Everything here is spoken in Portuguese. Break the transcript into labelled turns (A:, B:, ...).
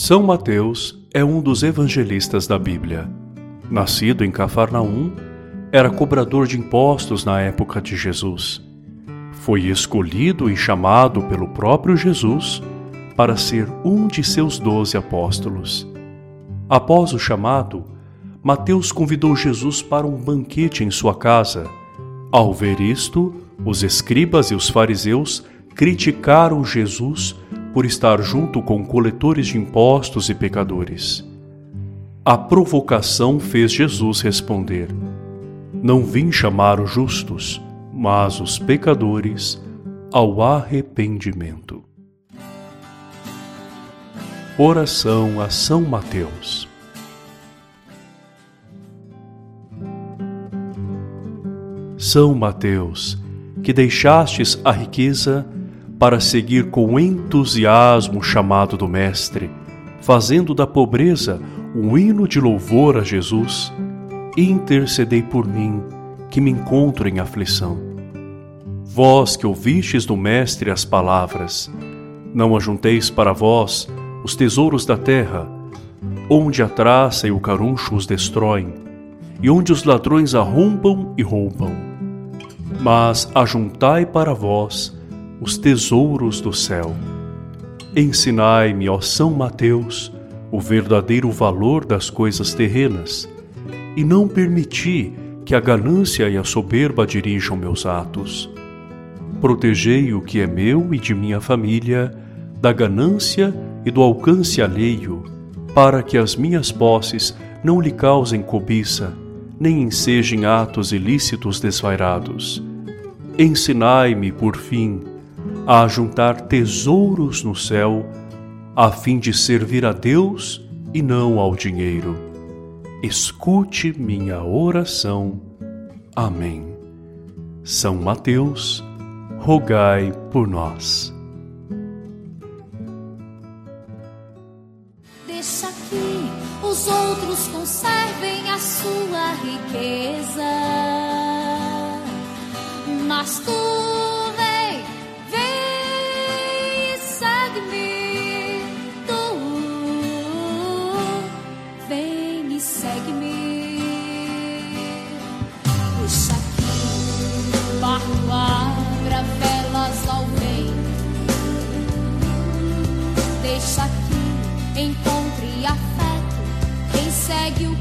A: São Mateus é um dos evangelistas da Bíblia. Nascido em Cafarnaum, era cobrador de impostos na época de Jesus. Foi escolhido e chamado pelo próprio Jesus para ser um de seus doze apóstolos. Após o chamado, Mateus convidou Jesus para um banquete em sua casa. Ao ver isto, os escribas e os fariseus criticaram Jesus por estar junto com coletores de impostos e pecadores. A provocação fez Jesus responder: Não vim chamar os justos, mas os pecadores ao arrependimento. Oração a São Mateus. São Mateus, que deixastes a riqueza para seguir com entusiasmo o chamado do Mestre, fazendo da pobreza um hino de louvor a Jesus, intercedei por mim, que me encontro em aflição. Vós que ouvistes do Mestre as palavras, não ajunteis para vós os tesouros da terra, onde a traça e o caruncho os destroem, e onde os ladrões arrombam e roubam. Mas ajuntai para vós os tesouros do céu. Ensinai-me, ó São Mateus, o verdadeiro valor das coisas terrenas, e não permiti que a ganância e a soberba dirijam meus atos. Protegei o que é meu e de minha família da ganância e do alcance alheio, para que as minhas posses não lhe causem cobiça, nem ensejem atos ilícitos desvairados. Ensinai-me, por fim, a juntar tesouros no céu, a fim de servir a Deus e não ao dinheiro. Escute minha oração. Amém. São Mateus, rogai por nós.
B: Deixa que os outros conservem a sua riqueza, mas tu Aqui encontre afeto. Quem segue o